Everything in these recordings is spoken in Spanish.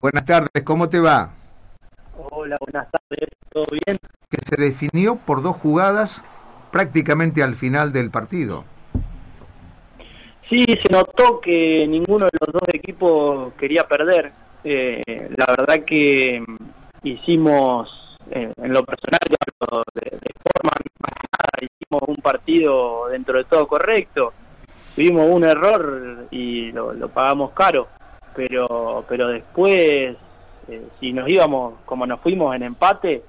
Buenas tardes, ¿cómo te va? Hola, buenas tardes, ¿todo bien? Que se definió por dos jugadas prácticamente al final del partido. Sí, se notó que ninguno de los dos equipos quería perder. Eh, la verdad que hicimos, eh, en lo personal, de, de forma hicimos un partido dentro de todo correcto. Tuvimos un error y lo, lo pagamos caro pero pero después eh, si nos íbamos como nos fuimos en empate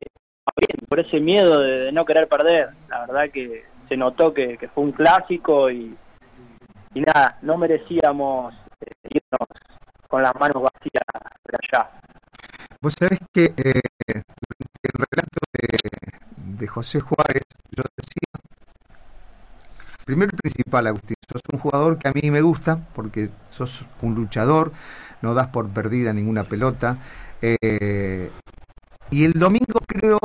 eh, por ese miedo de, no querer perder la verdad que se notó que, fue un clásico y, y nada no merecíamos eh, irnos con las manos vacías de allá vos sabés que de José Juárez yo decía primero y principal, Agustín, sos un jugador que a mí me gusta porque sos un luchador, no das por perdida ninguna pelota. Eh, y el domingo creo,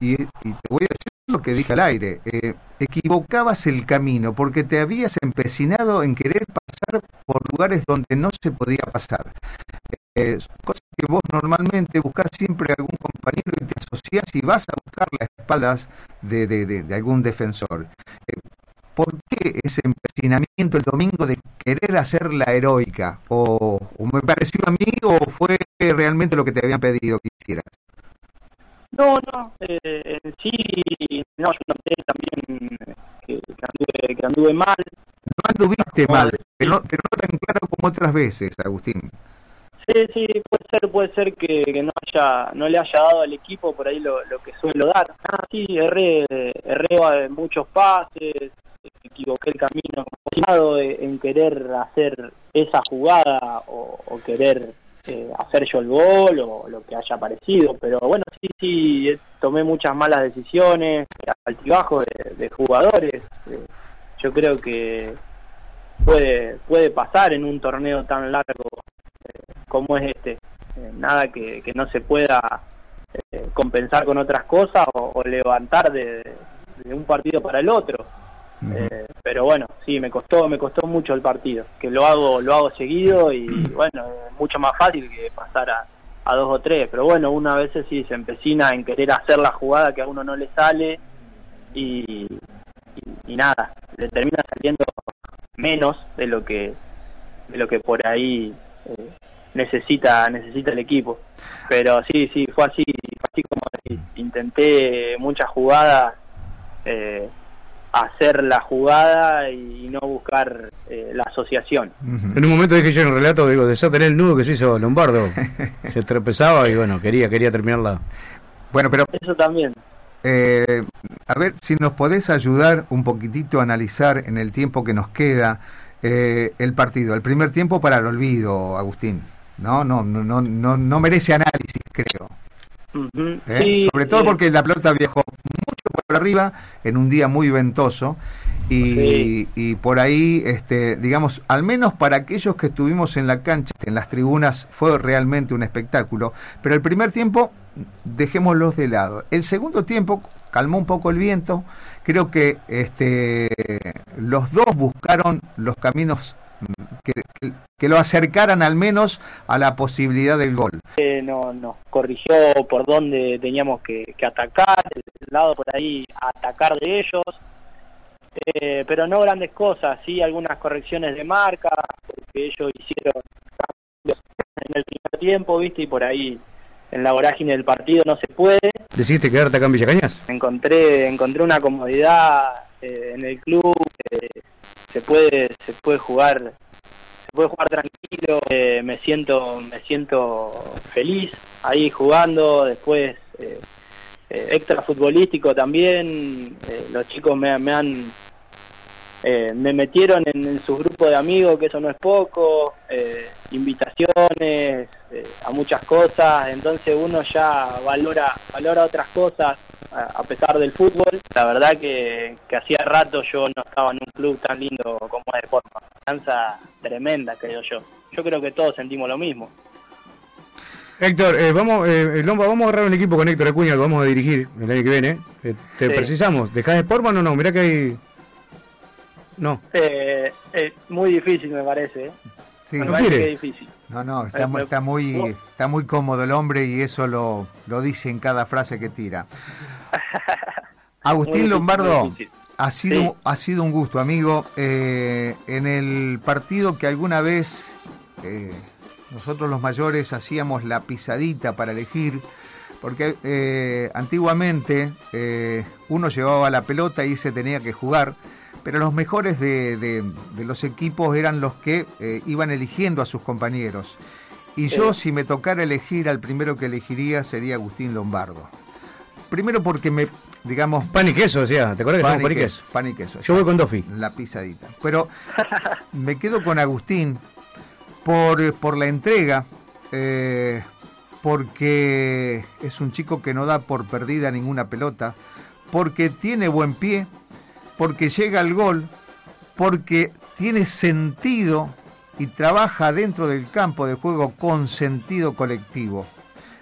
y, te voy a decir lo que dije al aire, eh, equivocabas el camino porque te habías empecinado en querer pasar por lugares donde no se podía pasar. Eh, cosa que vos normalmente buscas siempre algún compañero y te asocias y vas a buscar las espaldas de, de algún defensor. ¿Por qué ese empecinamiento el domingo de querer hacer la heroica? ¿O, me pareció a mí o fue realmente lo que te habían pedido que hicieras? No, no, eh, sí, no, yo noté también que, que, anduve, mal. No anduviste mal, pero no, pero no tan claro como otras veces, Agustín. Sí, sí, puede ser, puede ser que, no haya, no le haya dado al equipo por ahí lo, que suelo dar. Ah, sí, erré, erré muchos pases, equivoqué el camino en querer hacer esa jugada o, querer eh, hacer yo el gol o lo que haya parecido, pero bueno, sí, sí, eh, tomé muchas malas decisiones, altibajo de, de jugadores, eh, yo creo que puede, puede pasar en un torneo tan largo como es este, nada que, no se pueda compensar con otras cosas o, levantar de un partido para el otro. Eh, pero bueno, sí, me costó, me costó mucho el partido, que lo hago, lo hago seguido y bueno, es mucho más fácil que pasar a, dos o tres, pero bueno, una vez sí se empecina en querer hacer la jugada que a uno no le sale y, y, nada, le termina saliendo menos de lo que de lo que por ahí eh, necesita necesita el equipo pero sí sí fue así fue así como intenté muchas jugadas eh, hacer la jugada y no buscar eh, la asociación. En un momento dije yo en el relato, digo, de tener el nudo que se hizo Lombardo. se tropezaba y bueno, quería, quería terminarla. Bueno, pero... Eso también. Eh, a ver si nos podés ayudar un poquitito a analizar en el tiempo que nos queda eh, el partido. El primer tiempo para el olvido, Agustín. No, no, no, no, no merece análisis, creo. Sobre todo porque la pelota viajó por arriba en un día muy ventoso y, y, por ahí, este, digamos, al menos para aquellos que estuvimos en la cancha, en las tribunas, fue realmente un espectáculo. Pero el primer tiempo, dejémoslos de lado. El segundo tiempo calmó un poco el viento. Creo que este, los dos buscaron los caminos que, lo acercaran al menos a la posibilidad del gol. Eh, no, no, corrigió por dónde teníamos que, atacar, el lado por ahí atacar de ellos, eh, pero no grandes cosas, sí algunas correcciones de marca, porque ellos hicieron cambios en el primer tiempo, viste, y por ahí en la vorágine del partido no se puede. ¿Decidiste quedarte acá en Villa Cañas? Encontré, encontré una comodidad eh, en el club, se puede se puede jugar se puede jugar tranquilo eh, me siento me siento feliz ahí jugando después eh, eh, extra futbolístico también los chicos me, me han me metieron en, su grupo de amigos que eso no es poco invitaciones a muchas cosas entonces uno ya valora valora otras cosas a pesar del fútbol, la verdad que, hacía rato yo no estaba en un club tan lindo como es de forma. Cansa tremenda, creo yo. Yo creo que todos sentimos lo mismo. Héctor, eh, vamos, eh, Lomba, vamos a agarrar un equipo con Héctor Acuña que vamos a dirigir el año que viene. Eh, te Sí. precisamos, ¿dejás Sportman o no? Mirá que hay... No. Eh, eh, muy difícil me parece. ¿eh? Sí. Me ¿No parece que es difícil. No, no, está, Eh, está, muy, está muy cómodo el hombre y eso lo, lo dice en cada frase que tira. Agustín difícil, Lombardo, ha sido, Sí. ha sido un gusto, amigo. Eh, en el partido que alguna vez eh, nosotros los mayores hacíamos la pisadita para elegir, porque eh, antiguamente uno llevaba la pelota y se tenía que jugar, pero los mejores de, de- de los equipos eran los que eh, iban eligiendo a sus compañeros. Y yo, si me tocara elegir, al primero que elegiría sería Agustín Lombardo. Primero porque me, digamos, Pan y queso, decía. ¿Te acuerdas que pan y pan y queso, pan y queso, Yo voy con. Dofi. La pisadita. Pero me quedo con Agustín por, por la entrega, eh, porque es un chico que no da por perdida ninguna pelota, porque tiene buen pie, porque llega al gol, porque tiene sentido y trabaja dentro del campo de juego con sentido colectivo.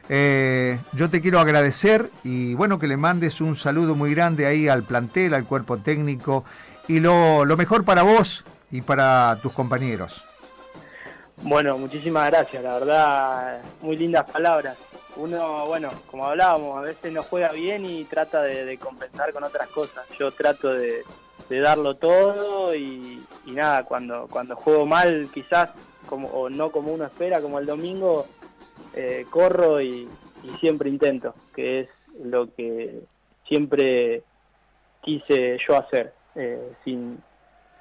Eh, yo te quiero agradecer y bueno que le mandes un saludo muy grande ahí al plantel, al cuerpo técnico y lo, lo mejor para vos y para tus compañeros. Bueno, muchísimas gracias, la verdad, muy lindas palabras. Uno, bueno, como hablábamos, a veces no juega bien y trata de, compensar con otras cosas. Yo trato de, darlo todo y, y nada, cuando, cuando juego mal, quizás, como, o no como uno espera, como el domingo, eh, corro y, y siempre intento, que es lo que siempre quise yo hacer, eh, sin,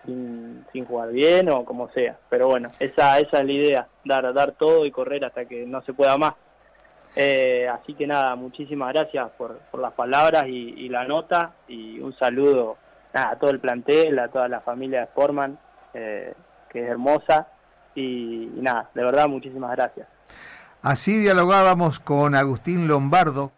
sin, sin jugar bien o como sea. Pero bueno, esa, esa es la idea, dar, dar todo y correr hasta que no se pueda más. Eh, así que nada, muchísimas gracias por, por las palabras y, y la nota y un saludo a todo el plantel, a toda la familia de Sportman, eh, que es hermosa. Y, y nada, de verdad, muchísimas gracias. Así dialogábamos con Agustín Lombardo.